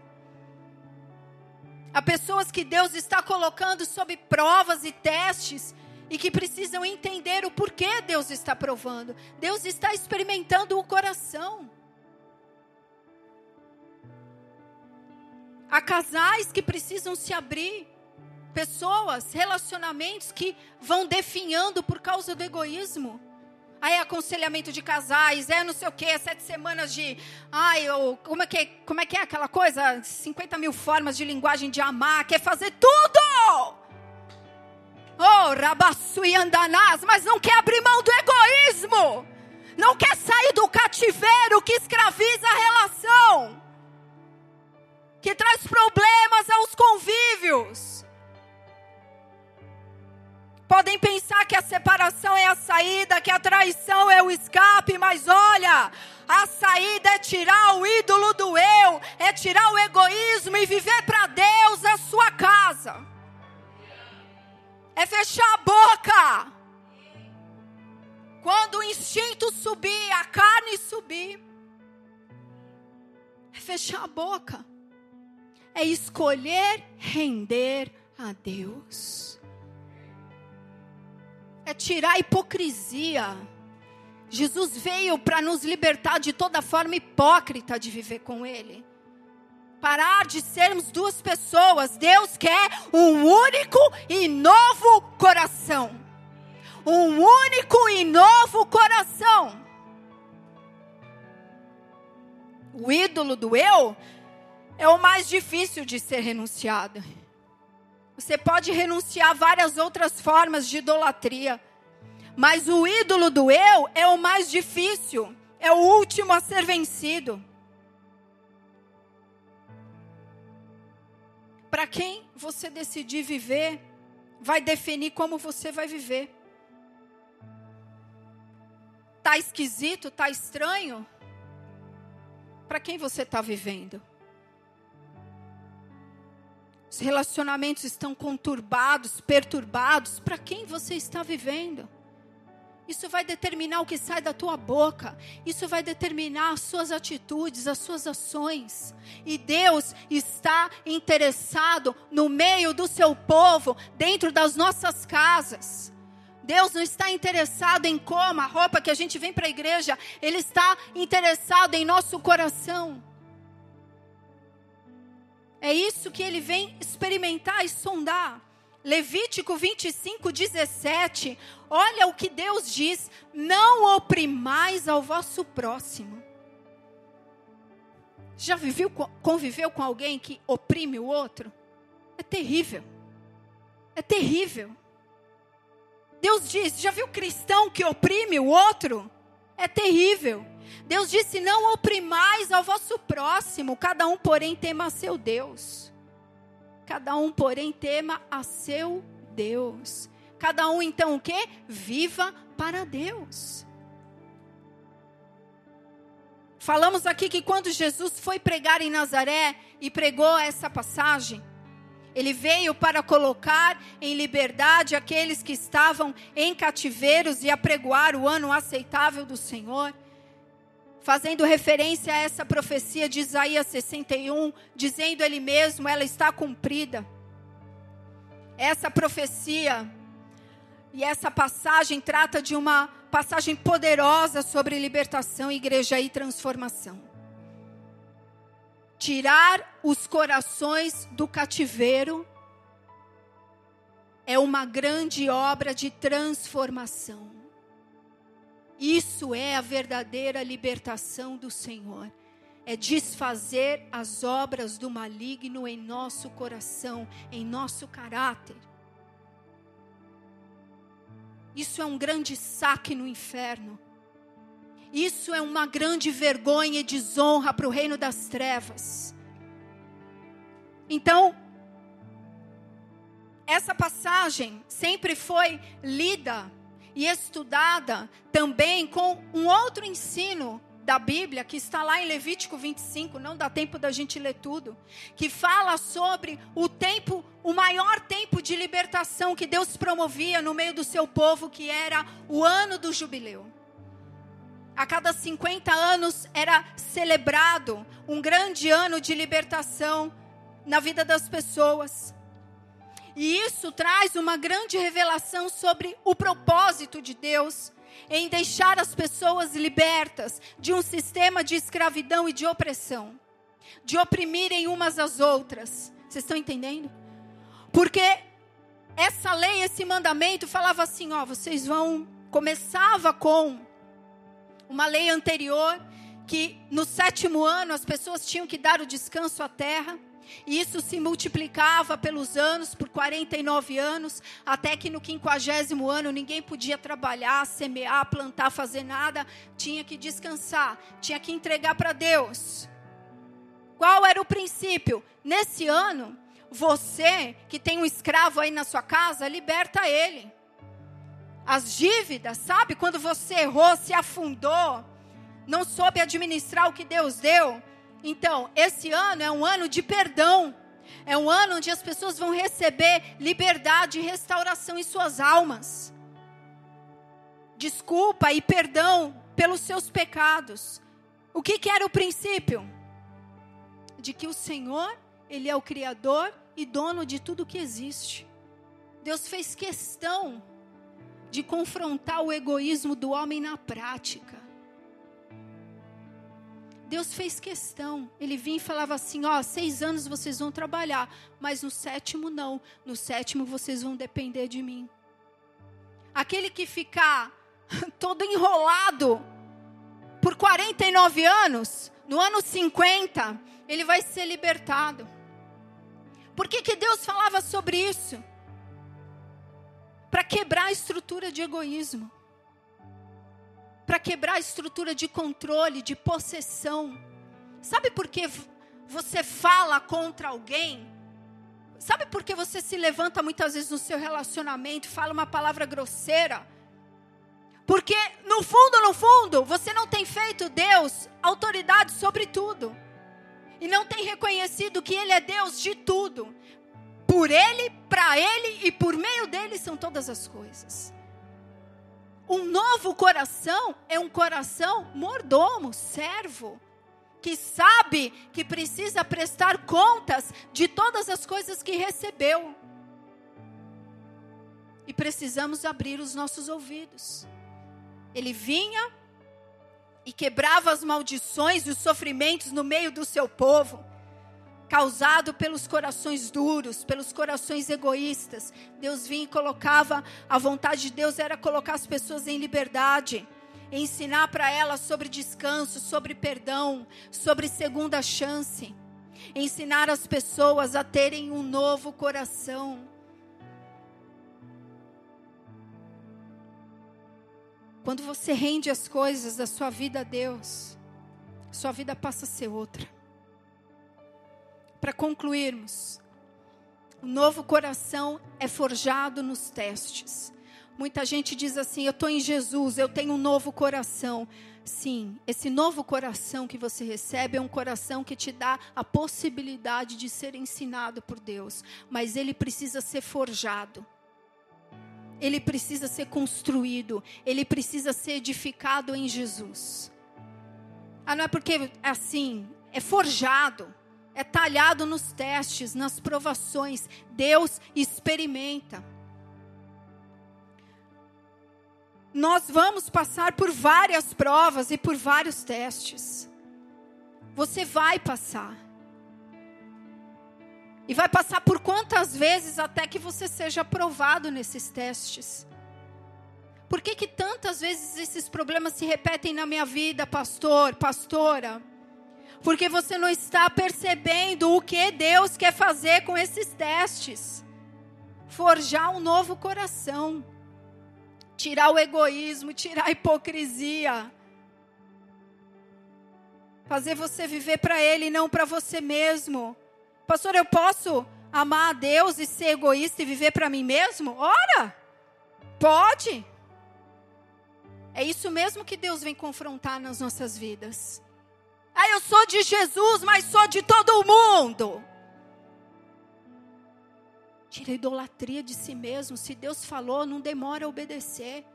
Há pessoas que Deus está colocando sob provas e testes e que precisam entender o porquê Deus está provando. Deus está experimentando o coração. Há casais que precisam se abrir, pessoas, relacionamentos que vão definhando por causa do egoísmo. Aí é aconselhamento de casais, é não sei o que, é sete semanas de. Ai, eu, como, é que, como é que é aquela coisa? 50 mil formas de linguagem de amar, quer fazer tudo! Oh, rabaçu e andanás, mas não quer abrir mão do egoísmo. Não quer sair do cativeiro que escraviza a relação. Que traz problemas aos convívios. Podem pensar que a separação é a saída, que a traição é o escape, mas olha, a saída é tirar o ídolo do eu, é tirar o egoísmo e viver para Deus a sua casa é fechar a boca. Quando o instinto subir, a carne subir, é fechar a boca. É escolher render a Deus. É tirar a hipocrisia. Jesus veio para nos libertar de toda forma hipócrita de viver com Ele parar de sermos duas pessoas. Deus quer um único e novo coração. Um único e novo coração. O ídolo do eu é o mais difícil de ser renunciado. Você pode renunciar a várias outras formas de idolatria, mas o ídolo do eu é o mais difícil, é o último a ser vencido. Para quem você decidir viver, vai definir como você vai viver. Tá esquisito, tá estranho? Para quem você está vivendo? Os relacionamentos estão conturbados, perturbados. Para quem você está vivendo? Isso vai determinar o que sai da tua boca. Isso vai determinar as suas atitudes, as suas ações. E Deus está interessado no meio do seu povo, dentro das nossas casas. Deus não está interessado em como a roupa que a gente vem para a igreja, Ele está interessado em nosso coração. É isso que Ele vem experimentar e sondar. Levítico 25, 17. Olha o que Deus diz: não oprimais ao vosso próximo. Já viveu, conviveu com alguém que oprime o outro? É terrível. É terrível. Deus diz: já viu cristão que oprime o outro? É terrível. Deus disse: não oprimais ao vosso próximo, cada um, porém, tema a seu Deus. Cada um, porém, tema a seu Deus. Cada um, então, o que? Viva para Deus. Falamos aqui que quando Jesus foi pregar em Nazaré e pregou essa passagem, ele veio para colocar em liberdade aqueles que estavam em cativeiros e apregoar o ano aceitável do Senhor fazendo referência a essa profecia de Isaías 61, dizendo ele mesmo, ela está cumprida. Essa profecia e essa passagem trata de uma passagem poderosa sobre libertação, igreja e transformação. Tirar os corações do cativeiro é uma grande obra de transformação. Isso é a verdadeira libertação do Senhor. É desfazer as obras do maligno em nosso coração, em nosso caráter. Isso é um grande saque no inferno. Isso é uma grande vergonha e desonra para o reino das trevas. Então, essa passagem sempre foi lida e estudada também com um outro ensino da Bíblia, que está lá em Levítico 25, não dá tempo da gente ler tudo, que fala sobre o tempo, o maior tempo de libertação que Deus promovia no meio do seu povo, que era o ano do jubileu. A cada 50 anos era celebrado um grande ano de libertação na vida das pessoas. E isso traz uma grande revelação sobre o propósito de Deus em deixar as pessoas libertas de um sistema de escravidão e de opressão, de oprimirem umas às outras. Vocês estão entendendo? Porque essa lei, esse mandamento falava assim, ó, vocês vão começava com uma lei anterior que no sétimo ano as pessoas tinham que dar o descanso à terra. E isso se multiplicava pelos anos, por 49 anos, até que no quinquagésimo ano ninguém podia trabalhar, semear, plantar, fazer nada, tinha que descansar, tinha que entregar para Deus. Qual era o princípio? Nesse ano, você que tem um escravo aí na sua casa, liberta ele. As dívidas, sabe? Quando você errou, se afundou, não soube administrar o que Deus deu. Então, esse ano é um ano de perdão. É um ano onde as pessoas vão receber liberdade e restauração em suas almas. Desculpa e perdão pelos seus pecados. O que, que era o princípio? De que o Senhor, Ele é o Criador e dono de tudo que existe. Deus fez questão de confrontar o egoísmo do homem na prática. Deus fez questão. Ele vinha e falava assim: ó, seis anos vocês vão trabalhar, mas no sétimo não. No sétimo vocês vão depender de mim. Aquele que ficar todo enrolado por 49 anos, no ano 50, ele vai ser libertado. Por que, que Deus falava sobre isso? para quebrar a estrutura de egoísmo, para quebrar a estrutura de controle, de possessão. Sabe por que você fala contra alguém? Sabe por que você se levanta muitas vezes no seu relacionamento, fala uma palavra grosseira? Porque no fundo, no fundo, você não tem feito Deus autoridade sobre tudo. E não tem reconhecido que Ele é Deus de tudo por Ele, para Ele e por meio dele são todas as coisas. Um novo coração é um coração mordomo, servo, que sabe que precisa prestar contas de todas as coisas que recebeu. E precisamos abrir os nossos ouvidos. Ele vinha e quebrava as maldições e os sofrimentos no meio do seu povo causado pelos corações duros, pelos corações egoístas. Deus vinha e colocava, a vontade de Deus era colocar as pessoas em liberdade, ensinar para elas sobre descanso, sobre perdão, sobre segunda chance, ensinar as pessoas a terem um novo coração. Quando você rende as coisas da sua vida a Deus, sua vida passa a ser outra. Para concluirmos, o novo coração é forjado nos testes. Muita gente diz assim: Eu estou em Jesus, eu tenho um novo coração. Sim, esse novo coração que você recebe é um coração que te dá a possibilidade de ser ensinado por Deus, mas ele precisa ser forjado. Ele precisa ser construído, ele precisa ser edificado em Jesus. Ah, não é porque é assim, é forjado é talhado nos testes, nas provações. Deus experimenta. Nós vamos passar por várias provas e por vários testes. Você vai passar. E vai passar por quantas vezes até que você seja aprovado nesses testes? Por que, que tantas vezes esses problemas se repetem na minha vida, pastor, pastora? Porque você não está percebendo o que Deus quer fazer com esses testes. Forjar um novo coração, tirar o egoísmo, tirar a hipocrisia, fazer você viver para Ele e não para você mesmo. Pastor, eu posso amar a Deus e ser egoísta e viver para mim mesmo? Ora, pode. É isso mesmo que Deus vem confrontar nas nossas vidas. Ah, eu sou de Jesus, mas sou de todo mundo. Tira a idolatria de si mesmo. Se Deus falou, não demora a obedecer.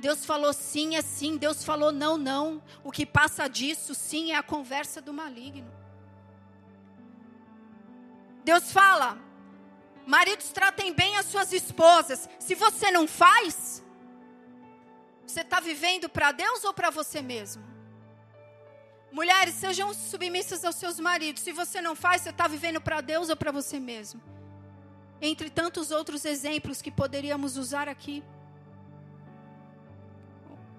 Deus falou sim, é sim. Deus falou não, não. O que passa disso, sim, é a conversa do maligno. Deus fala: Maridos, tratem bem as suas esposas. Se você não faz, você está vivendo para Deus ou para você mesmo? Mulheres, sejam submissas aos seus maridos. Se você não faz, você está vivendo para Deus ou para você mesmo? Entre tantos outros exemplos que poderíamos usar aqui.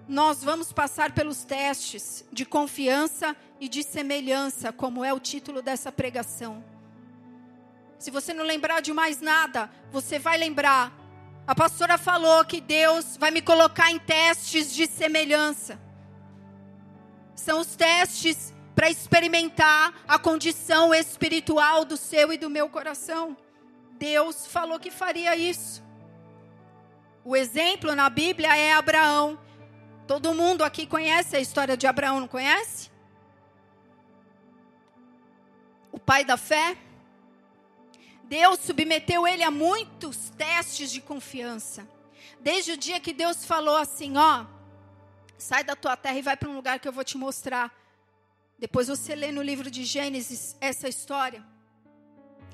Nós vamos passar pelos testes de confiança e de semelhança, como é o título dessa pregação. Se você não lembrar de mais nada, você vai lembrar. A pastora falou que Deus vai me colocar em testes de semelhança. São os testes para experimentar a condição espiritual do seu e do meu coração. Deus falou que faria isso. O exemplo na Bíblia é Abraão. Todo mundo aqui conhece a história de Abraão, não conhece? O pai da fé. Deus submeteu ele a muitos testes de confiança. Desde o dia que Deus falou assim: ó, sai da tua terra e vai para um lugar que eu vou te mostrar. Depois você lê no livro de Gênesis essa história.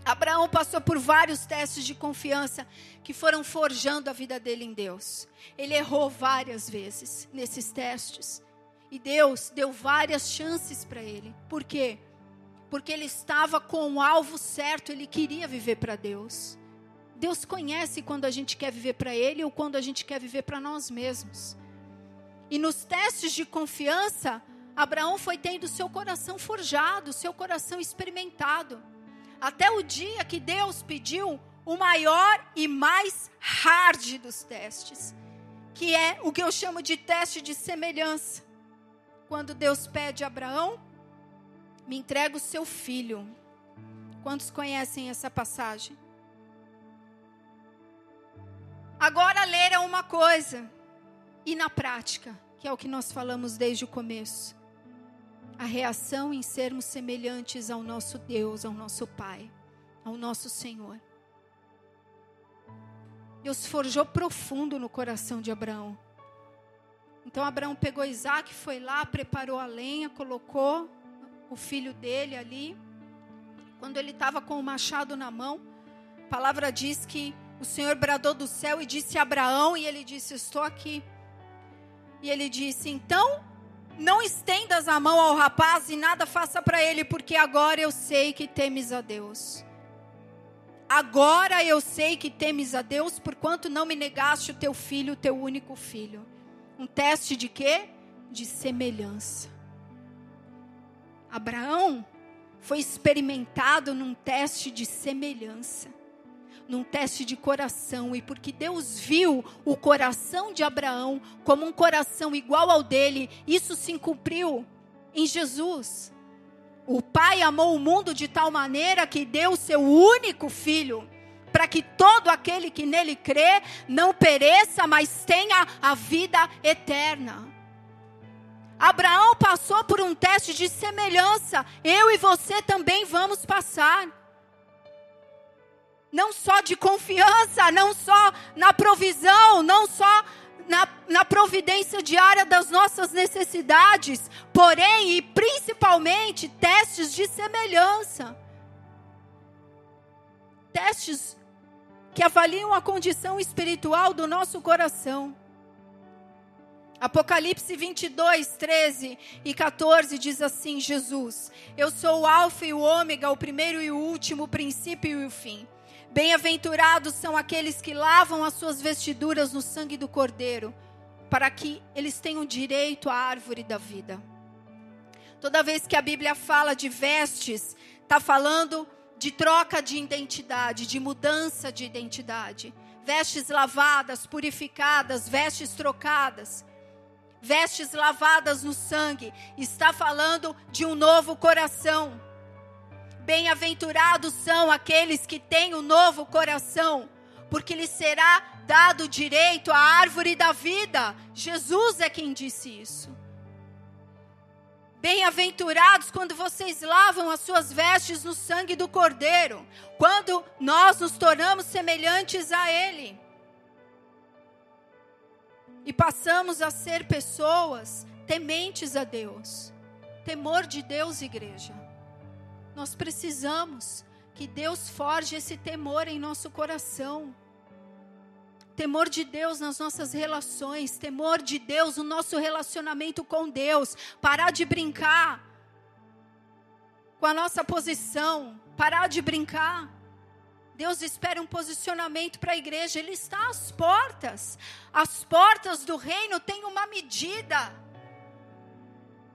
Abraão passou por vários testes de confiança que foram forjando a vida dele em Deus. Ele errou várias vezes nesses testes. E Deus deu várias chances para ele. Por quê? porque ele estava com o alvo certo, ele queria viver para Deus. Deus conhece quando a gente quer viver para Ele ou quando a gente quer viver para nós mesmos. E nos testes de confiança, Abraão foi tendo seu coração forjado, seu coração experimentado. Até o dia que Deus pediu o maior e mais hard dos testes, que é o que eu chamo de teste de semelhança. Quando Deus pede a Abraão me entrega o seu filho. Quantos conhecem essa passagem? Agora, ler é uma coisa, e na prática, que é o que nós falamos desde o começo, a reação em sermos semelhantes ao nosso Deus, ao nosso Pai, ao nosso Senhor. Deus forjou profundo no coração de Abraão. Então Abraão pegou Isaac, foi lá, preparou a lenha, colocou o filho dele ali, quando ele estava com o machado na mão, a palavra diz que o Senhor bradou do céu e disse a Abraão, e ele disse: Estou aqui. E ele disse: Então, não estendas a mão ao rapaz e nada faça para ele, porque agora eu sei que temes a Deus. Agora eu sei que temes a Deus, porquanto não me negaste o teu filho, o teu único filho. Um teste de quê? De semelhança. Abraão foi experimentado num teste de semelhança, num teste de coração, e porque Deus viu o coração de Abraão como um coração igual ao dele, isso se cumpriu em Jesus. O Pai amou o mundo de tal maneira que deu o seu único filho, para que todo aquele que nele crê não pereça, mas tenha a vida eterna. Abraão passou por um teste de semelhança. Eu e você também vamos passar. Não só de confiança, não só na provisão, não só na, na providência diária das nossas necessidades, porém e principalmente testes de semelhança. Testes que avaliam a condição espiritual do nosso coração. Apocalipse 22, 13 e 14 diz assim: Jesus, eu sou o Alfa e o Ômega, o primeiro e o último, o princípio e o fim. Bem-aventurados são aqueles que lavam as suas vestiduras no sangue do Cordeiro, para que eles tenham direito à árvore da vida. Toda vez que a Bíblia fala de vestes, está falando de troca de identidade, de mudança de identidade. Vestes lavadas, purificadas, vestes trocadas vestes lavadas no sangue, está falando de um novo coração. Bem-aventurados são aqueles que têm um novo coração, porque lhes será dado direito à árvore da vida. Jesus é quem disse isso. Bem-aventurados quando vocês lavam as suas vestes no sangue do Cordeiro, quando nós nos tornamos semelhantes a Ele e passamos a ser pessoas tementes a Deus. Temor de Deus, igreja. Nós precisamos que Deus forge esse temor em nosso coração. Temor de Deus nas nossas relações, temor de Deus no nosso relacionamento com Deus. Parar de brincar com a nossa posição, parar de brincar. Deus espera um posicionamento para a igreja, Ele está às portas. As portas do reino têm uma medida.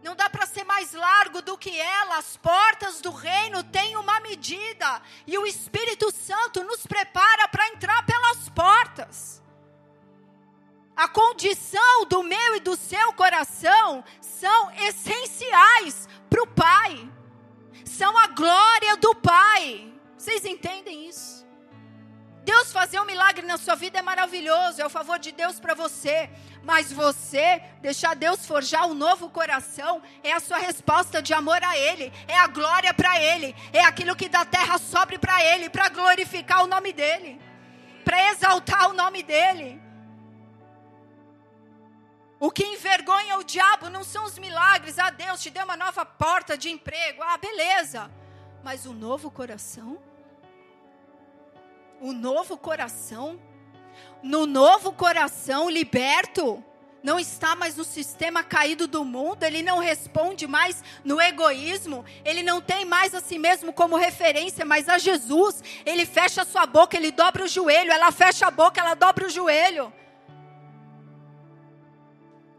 Não dá para ser mais largo do que ela. As portas do reino têm uma medida. E o Espírito Santo nos prepara para entrar pelas portas. A condição do meu e do seu coração são essenciais para o Pai. São a glória do Pai. Vocês entendem isso? Deus fazer um milagre na sua vida é maravilhoso, é o favor de Deus para você. Mas você deixar Deus forjar um novo coração é a sua resposta de amor a Ele, é a glória para Ele, é aquilo que da terra sobe para Ele, para glorificar o nome dEle, para exaltar o nome dEle. O que envergonha o diabo não são os milagres. Ah, Deus te deu uma nova porta de emprego. Ah, beleza. Mas o novo coração? O novo coração no novo coração liberto, não está mais no sistema caído do mundo, ele não responde mais no egoísmo, ele não tem mais a si mesmo como referência, mas a Jesus. Ele fecha a sua boca, ele dobra o joelho, ela fecha a boca, ela dobra o joelho.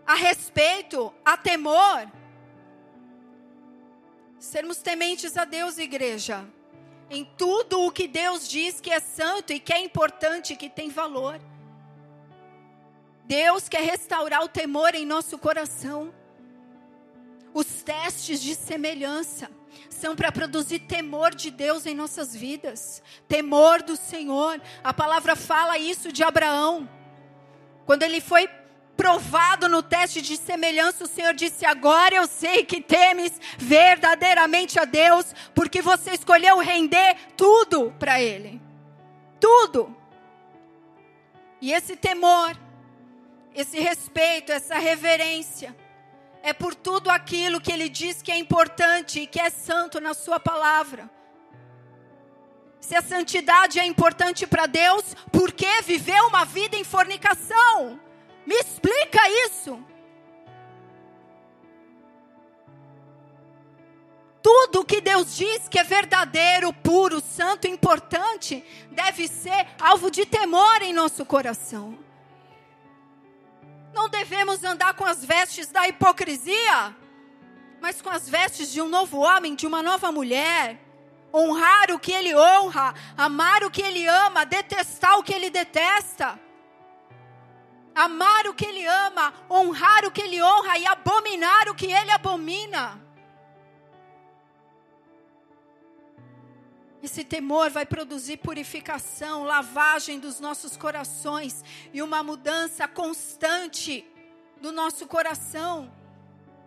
A respeito, a temor. Sermos tementes a Deus, igreja. Em tudo o que Deus diz que é santo e que é importante, que tem valor. Deus quer restaurar o temor em nosso coração. Os testes de semelhança são para produzir temor de Deus em nossas vidas, temor do Senhor. A palavra fala isso de Abraão. Quando ele foi provado no teste de semelhança, o Senhor disse: Agora eu sei que temes verdadeiramente a Deus, porque você escolheu render tudo para Ele. Tudo. E esse temor esse respeito, essa reverência, é por tudo aquilo que ele diz que é importante e que é santo na sua palavra. Se a santidade é importante para Deus, por que viver uma vida em fornicação? Me explica isso. Tudo que Deus diz que é verdadeiro, puro, santo, importante, deve ser alvo de temor em nosso coração. Não devemos andar com as vestes da hipocrisia, mas com as vestes de um novo homem, de uma nova mulher. Honrar o que ele honra, amar o que ele ama, detestar o que ele detesta. Amar o que ele ama, honrar o que ele honra e abominar o que ele abomina. Esse temor vai produzir purificação, lavagem dos nossos corações e uma mudança constante do nosso coração.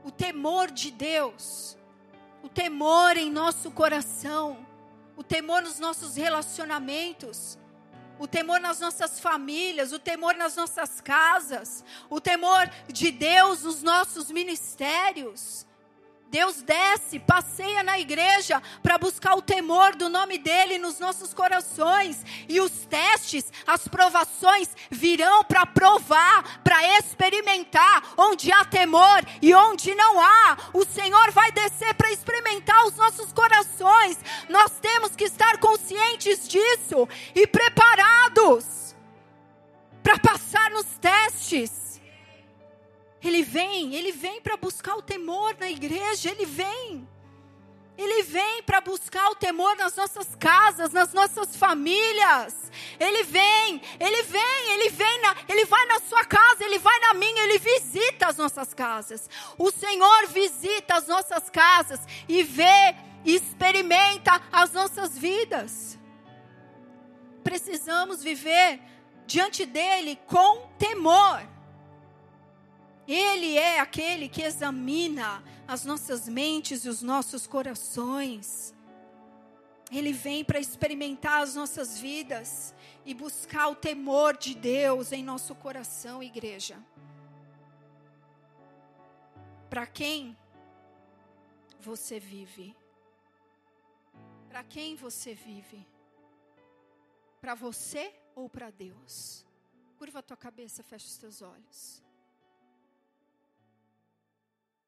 O temor de Deus, o temor em nosso coração, o temor nos nossos relacionamentos, o temor nas nossas famílias, o temor nas nossas casas, o temor de Deus nos nossos ministérios. Deus desce, passeia na igreja para buscar o temor do nome dele nos nossos corações. E os testes, as provações virão para provar, para experimentar onde há temor e onde não há. O Senhor vai descer para experimentar os nossos corações. Nós temos que estar conscientes disso e preparados para passar nos testes. Ele vem, ele vem para buscar o temor na igreja, ele vem. Ele vem para buscar o temor nas nossas casas, nas nossas famílias. Ele vem, ele vem, ele vem, na, ele vai na sua casa, ele vai na minha, ele visita as nossas casas. O Senhor visita as nossas casas e vê e experimenta as nossas vidas. Precisamos viver diante dele com temor. Ele é aquele que examina as nossas mentes e os nossos corações. Ele vem para experimentar as nossas vidas e buscar o temor de Deus em nosso coração, igreja. Para quem você vive? Para quem você vive? Para você ou para Deus? Curva a tua cabeça, fecha os teus olhos.